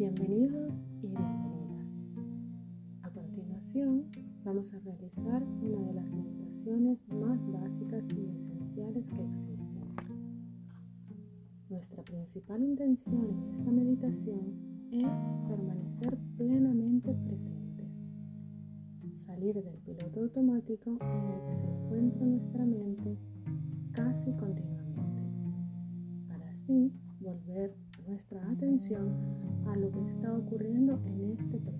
Bienvenidos y bienvenidas. A continuación vamos a realizar una de las meditaciones más básicas y esenciales que existen. Nuestra principal intención en esta meditación es permanecer plenamente presentes, salir del piloto automático en el que se encuentra nuestra mente casi continuamente, así volver nuestra atención a lo que está ocurriendo en este preciso